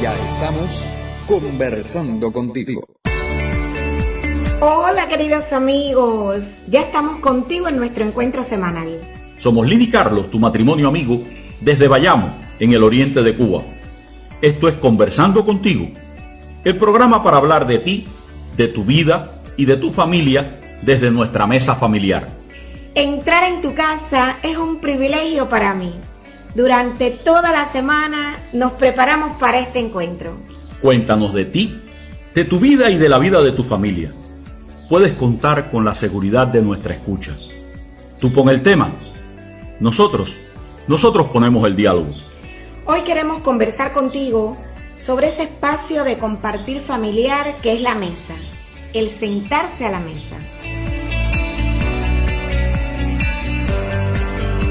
Ya estamos conversando contigo. Hola queridos amigos, ya estamos contigo en nuestro encuentro semanal. Somos Lidy Carlos, tu matrimonio amigo, desde Bayamo, en el oriente de Cuba. Esto es Conversando contigo, el programa para hablar de ti, de tu vida y de tu familia desde nuestra mesa familiar. Entrar en tu casa es un privilegio para mí. Durante toda la semana nos preparamos para este encuentro. Cuéntanos de ti, de tu vida y de la vida de tu familia. Puedes contar con la seguridad de nuestra escucha. Tú pon el tema. Nosotros, nosotros ponemos el diálogo. Hoy queremos conversar contigo sobre ese espacio de compartir familiar que es la mesa, el sentarse a la mesa.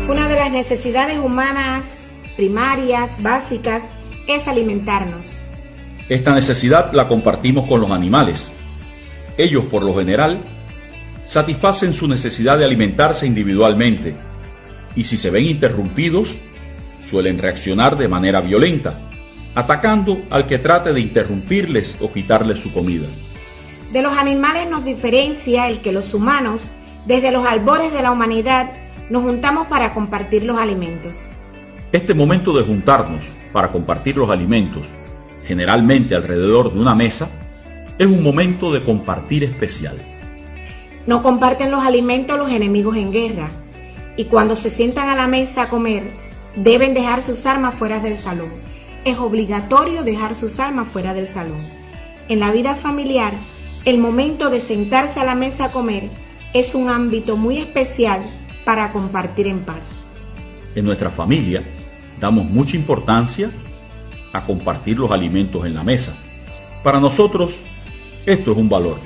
Una de las necesidades humanas primarias, básicas, es alimentarnos. Esta necesidad la compartimos con los animales. Ellos, por lo general, satisfacen su necesidad de alimentarse individualmente y si se ven interrumpidos, suelen reaccionar de manera violenta, atacando al que trate de interrumpirles o quitarles su comida. De los animales nos diferencia el que los humanos, desde los albores de la humanidad, nos juntamos para compartir los alimentos. Este momento de juntarnos para compartir los alimentos, generalmente alrededor de una mesa, es un momento de compartir especial. No comparten los alimentos los enemigos en guerra y cuando se sientan a la mesa a comer deben dejar sus armas fuera del salón. Es obligatorio dejar sus armas fuera del salón. En la vida familiar, el momento de sentarse a la mesa a comer es un ámbito muy especial para compartir en paz. En nuestra familia damos mucha importancia a compartir los alimentos en la mesa. Para nosotros esto es un valor.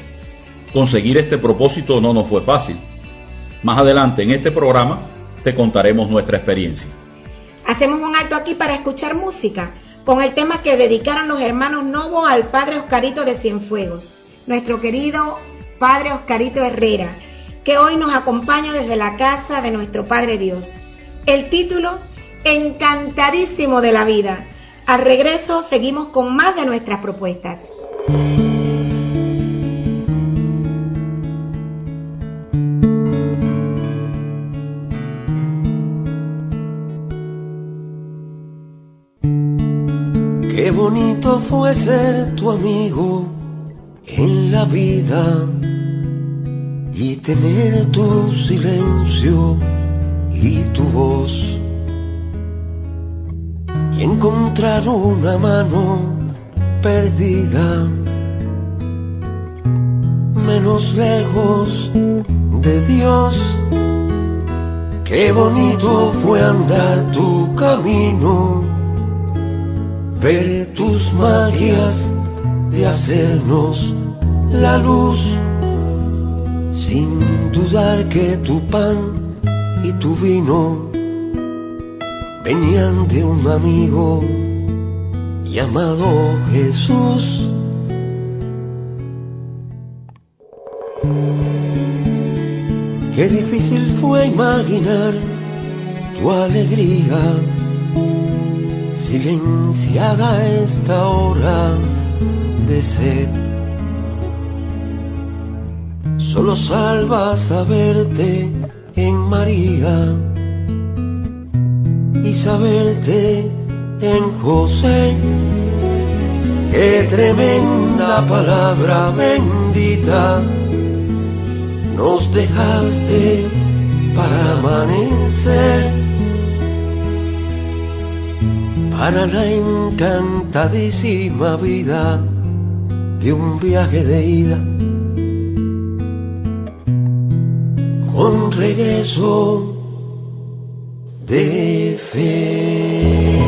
Conseguir este propósito no nos fue fácil. Más adelante en este programa te contaremos nuestra experiencia. Hacemos un alto aquí para escuchar música con el tema que dedicaron los hermanos Novo al padre Oscarito de Cienfuegos, nuestro querido padre Oscarito Herrera, que hoy nos acompaña desde la casa de nuestro Padre Dios. El título, Encantadísimo de la vida. Al regreso seguimos con más de nuestras propuestas. Qué bonito fue ser tu amigo en la vida y tener tu silencio y tu voz y encontrar una mano perdida menos lejos de Dios. Qué bonito fue andar tu camino, ver tus magias de hacernos la luz, sin dudar que tu pan y tu vino venían de un amigo llamado Jesús. Qué difícil fue imaginar tu alegría silenciada esta hora de sed. Solo salva saberte en María y saberte en José. Qué tremenda palabra bendita nos dejaste para amanecer, para la encantadísima vida de un viaje de ida, con regreso de fe.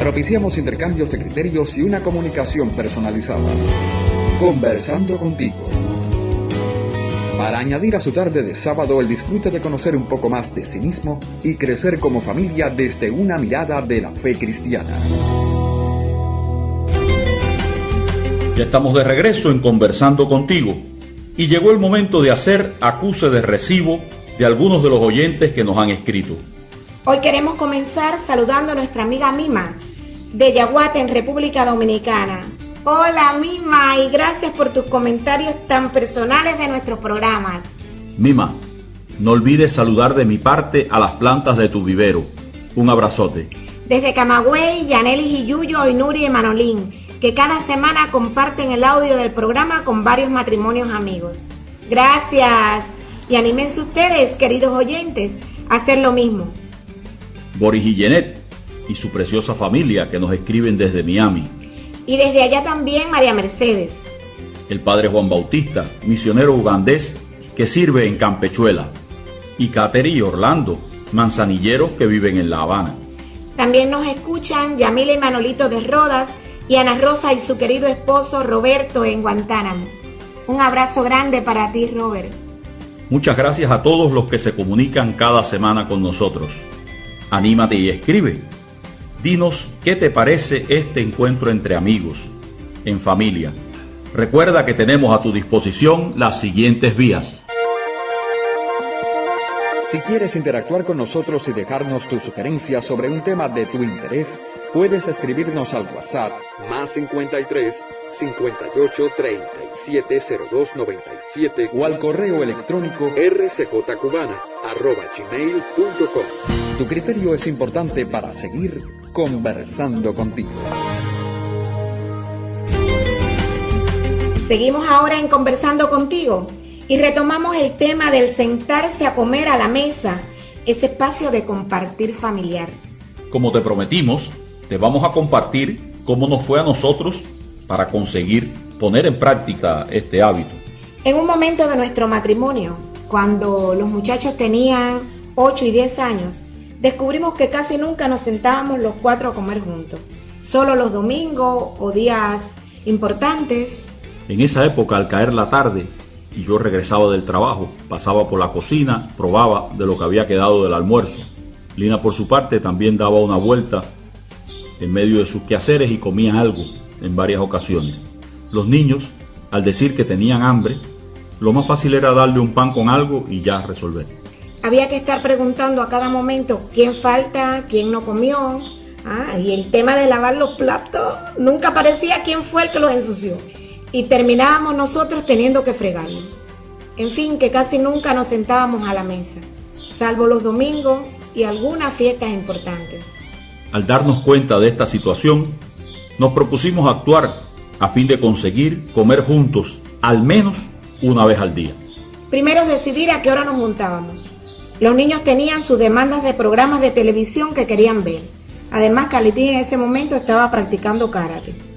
Propiciamos intercambios de criterios y una comunicación personalizada. Conversando contigo. Para añadir a su tarde de sábado el disfrute de conocer un poco más de sí mismo y crecer como familia desde una mirada de la fe cristiana. Ya estamos de regreso en Conversando contigo y llegó el momento de hacer acuse de recibo de algunos de los oyentes que nos han escrito. Hoy queremos comenzar saludando a nuestra amiga Mima de Yaguate en República Dominicana. Hola Mima y gracias por tus comentarios tan personales de nuestros programas. Mima, no olvides saludar de mi parte a las plantas de tu vivero. Un abrazote. Desde Camagüey, Yanelis y Yuyo, y Nuri y Manolín, que cada semana comparten el audio del programa con varios matrimonios amigos. Gracias. Y anímense ustedes, queridos oyentes, a hacer lo mismo. Boris y Jeanette y su preciosa familia que nos escriben desde Miami. Y desde allá también María Mercedes. El padre Juan Bautista, misionero ugandés que sirve en Campechuela. Y Cateri y Orlando, manzanilleros que viven en La Habana. También nos escuchan Yamila y Manolito de Rodas y Ana Rosa y su querido esposo Roberto en Guantánamo. Un abrazo grande para ti, Robert. Muchas gracias a todos los que se comunican cada semana con nosotros. Anímate y escribe. Dinos qué te parece este encuentro entre amigos, en familia. Recuerda que tenemos a tu disposición las siguientes vías. Si quieres interactuar con nosotros y dejarnos tus sugerencias sobre un tema de tu interés, puedes escribirnos al WhatsApp más 53 58 37 02 97 o al correo electrónico rcjcubana arroba gmail.com. Tu criterio es importante para seguir conversando contigo. Seguimos ahora en Conversando contigo y retomamos el tema del sentarse a comer a la mesa, ese espacio de compartir familiar. Como te prometimos, te vamos a compartir cómo nos fue a nosotros para conseguir poner en práctica este hábito. En un momento de nuestro matrimonio, cuando los muchachos tenían 8 y 10 años, descubrimos que casi nunca nos sentábamos los cuatro a comer juntos. Solo los domingos o días importantes. En esa época, al caer la tarde y yo regresaba del trabajo, pasaba por la cocina, probaba de lo que había quedado del almuerzo. Lina, por su parte, también daba una vuelta en medio de sus quehaceres y comía algo en varias ocasiones. Los niños, al decir que tenían hambre, lo más fácil era darle un pan con algo y ya resolver. Había que estar preguntando a cada momento quién falta, quién no comió. Ah, y el tema de lavar los platos, nunca parecía quién fue el que los ensució. Y terminábamos nosotros teniendo que fregarlo. En fin, que casi nunca nos sentábamos a la mesa, salvo los domingos y algunas fiestas importantes. Al darnos cuenta de esta situación, nos propusimos actuar a fin de conseguir comer juntos al menos una vez al día. Primero decidir a qué hora nos juntábamos. Los niños tenían sus demandas de programas de televisión que querían ver. Además, Calitín en ese momento estaba practicando karate.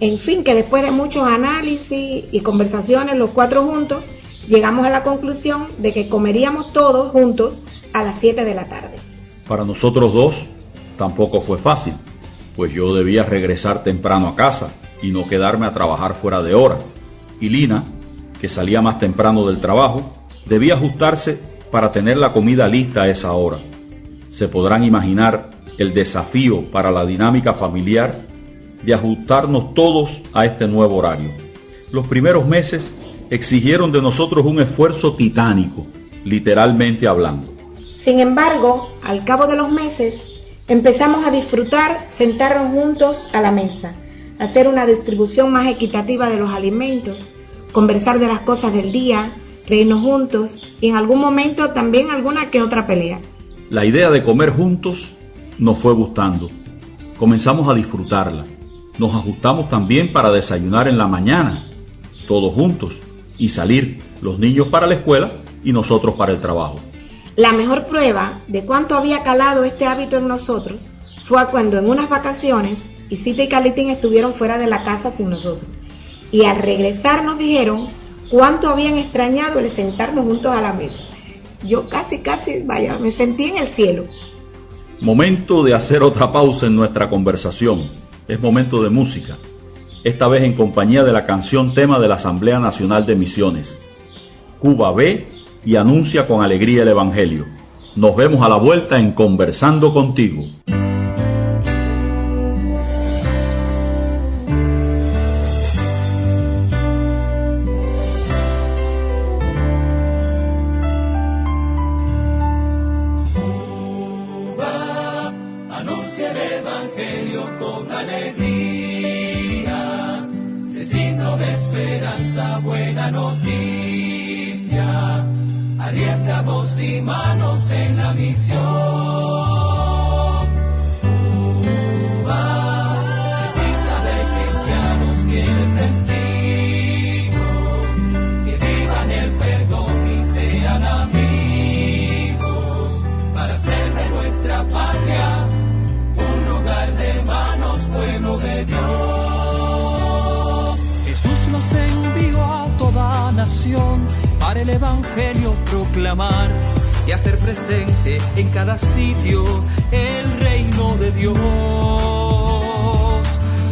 En fin, que después de muchos análisis y conversaciones los cuatro juntos, llegamos a la conclusión de que comeríamos todos juntos a las 7 de la tarde. Para nosotros dos tampoco fue fácil, pues yo debía regresar temprano a casa y no quedarme a trabajar fuera de hora. Y Lina, que salía más temprano del trabajo, debía ajustarse para tener la comida lista a esa hora. Se podrán imaginar el desafío para la dinámica familiar de ajustarnos todos a este nuevo horario. Los primeros meses exigieron de nosotros un esfuerzo titánico, literalmente hablando. Sin embargo, al cabo de los meses, Empezamos a disfrutar sentarnos juntos a la mesa, hacer una distribución más equitativa de los alimentos, conversar de las cosas del día, reírnos juntos y en algún momento también alguna que otra pelea. La idea de comer juntos nos fue gustando. Comenzamos a disfrutarla. Nos ajustamos también para desayunar en la mañana, todos juntos, y salir los niños para la escuela y nosotros para el trabajo. La mejor prueba de cuánto había calado este hábito en nosotros fue cuando en unas vacaciones Isita y Calitín estuvieron fuera de la casa sin nosotros. Y al regresar nos dijeron cuánto habían extrañado el sentarnos juntos a la mesa. Yo casi, casi, vaya, me sentí en el cielo. Momento de hacer otra pausa en nuestra conversación. Es momento de música. Esta vez en compañía de la canción tema de la Asamblea Nacional de Misiones. Cuba ve y anuncia con alegría el Evangelio. Nos vemos a la vuelta en Conversando contigo. signo de esperanza, buena noticia. Arriesgamos y manos en la misión. para el Evangelio proclamar y hacer presente en cada sitio el reino de Dios.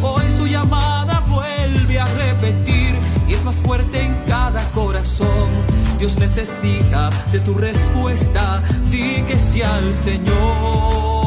Hoy su llamada vuelve a repetir y es más fuerte en cada corazón. Dios necesita de tu respuesta, di que sea el Señor.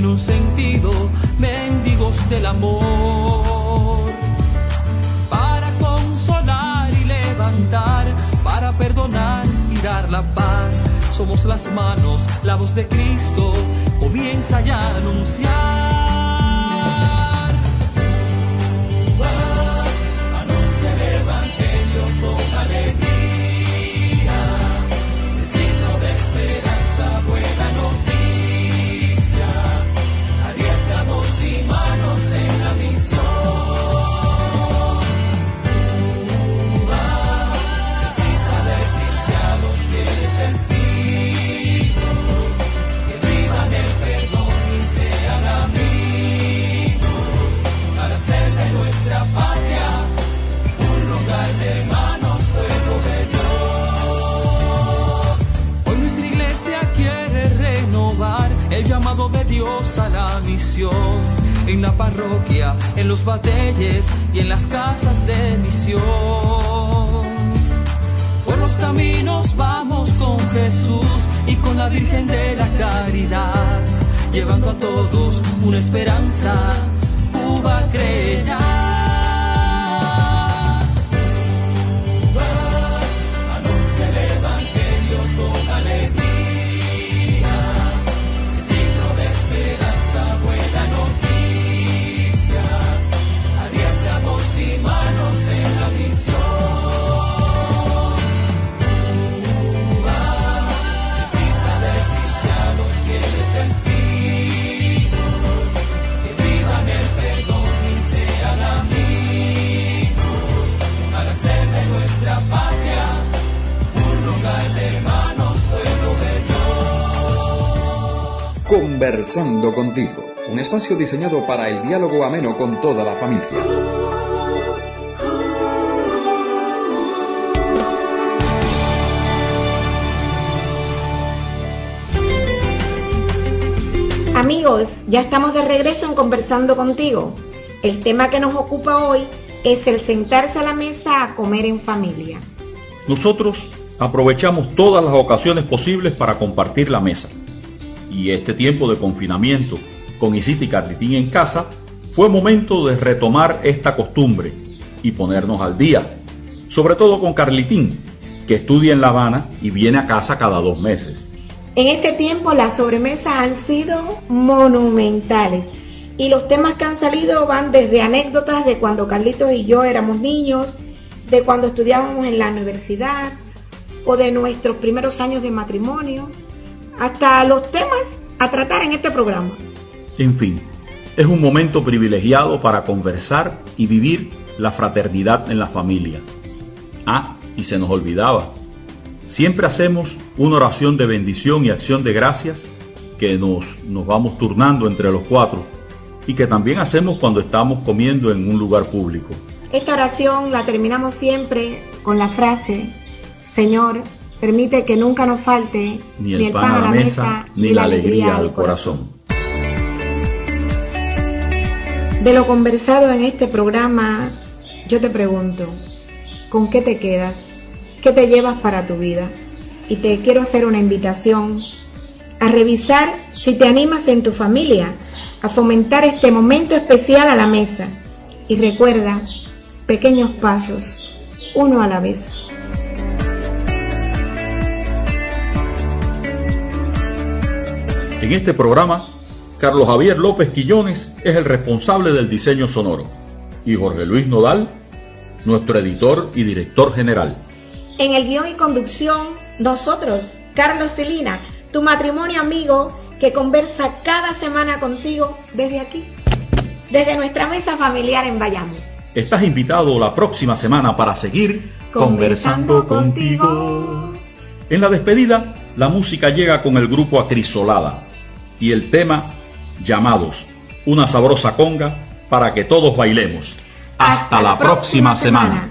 sin un sentido, mendigos del amor. Para consolar y levantar, para perdonar y dar la paz, somos las manos, la voz de Cristo, comienza ya a anunciar. y en las casas de misión. Por los caminos vamos con Jesús y con la Virgen de la Caridad, llevando a todos una esperanza. Uva creña. Conversando contigo, un espacio diseñado para el diálogo ameno con toda la familia. Amigos, ya estamos de regreso en Conversando contigo. El tema que nos ocupa hoy es el sentarse a la mesa a comer en familia. Nosotros aprovechamos todas las ocasiones posibles para compartir la mesa y este tiempo de confinamiento con Isita y Carlitín en casa, fue momento de retomar esta costumbre y ponernos al día, sobre todo con Carlitín, que estudia en La Habana y viene a casa cada dos meses. En este tiempo las sobremesas han sido monumentales y los temas que han salido van desde anécdotas de cuando Carlitos y yo éramos niños, de cuando estudiábamos en la universidad o de nuestros primeros años de matrimonio, hasta los temas a tratar en este programa. En fin, es un momento privilegiado para conversar y vivir la fraternidad en la familia. Ah, y se nos olvidaba. Siempre hacemos una oración de bendición y acción de gracias que nos, nos vamos turnando entre los cuatro y que también hacemos cuando estamos comiendo en un lugar público. Esta oración la terminamos siempre con la frase, Señor, permite que nunca nos falte ni el, pan, a la mesa, ni la alegría al corazón. De lo conversado en este programa, yo te pregunto, ¿con qué te quedas? ¿Qué te llevas para tu vida? Y te quiero hacer una invitación a revisar si te animas en tu familia a fomentar este momento especial a la mesa. Y recuerda, pequeños pasos, uno a la vez. En este programa, Carlos Javier López Quillones es el responsable del diseño sonoro y Jorge Luis Nodal, nuestro editor y director general. En el guion y conducción, nosotros, Carlos Celina, tu matrimonio amigo que conversa cada semana contigo desde aquí, desde nuestra mesa familiar en Bayamo. Estás invitado la próxima semana para seguir conversando, contigo. En la despedida, la música llega con el grupo Acrisolada y el tema Llamados, una sabrosa conga para que todos bailemos. Hasta, la, próxima, semana.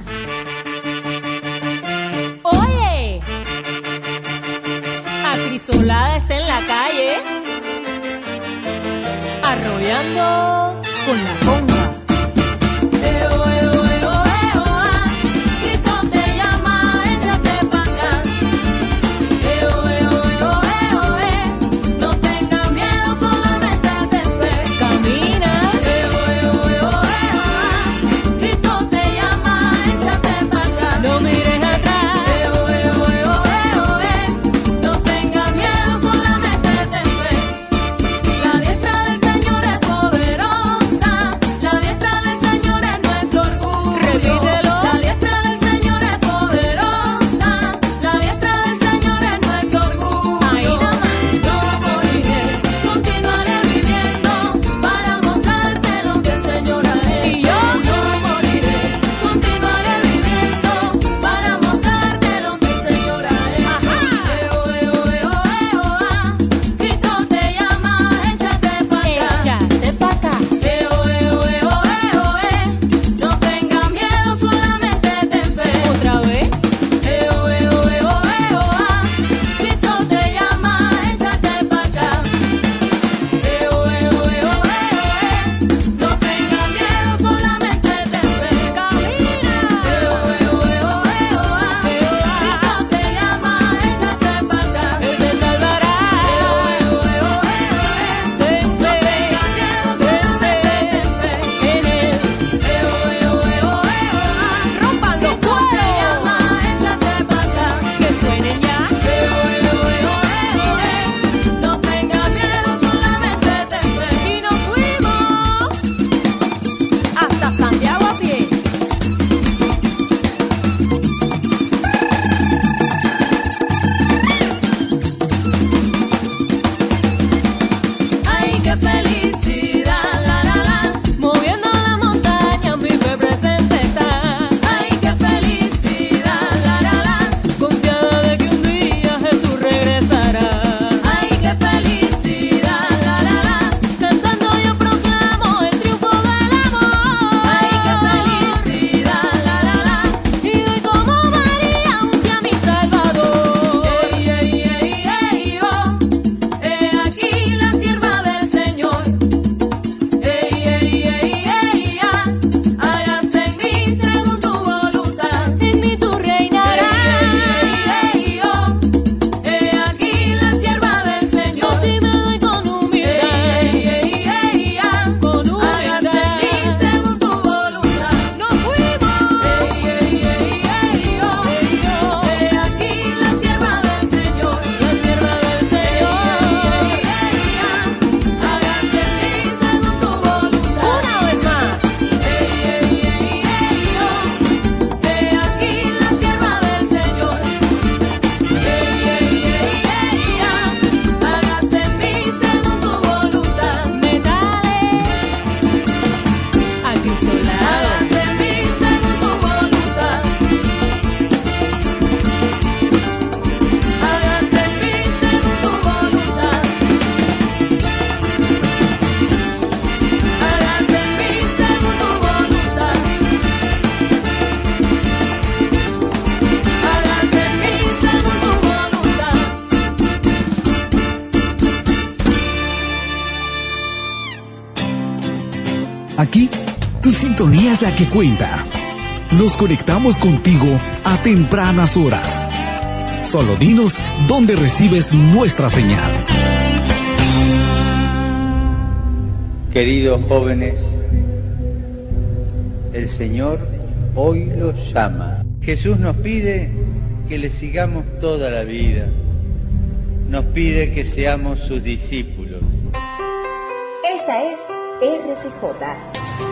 Que cuenta. Nos conectamos contigo a tempranas horas. Solo dinos dónde recibes nuestra señal. Queridos jóvenes, el Señor hoy los llama. Jesús nos pide que le sigamos toda la vida. Nos pide que seamos sus discípulos. Esta es RCJ,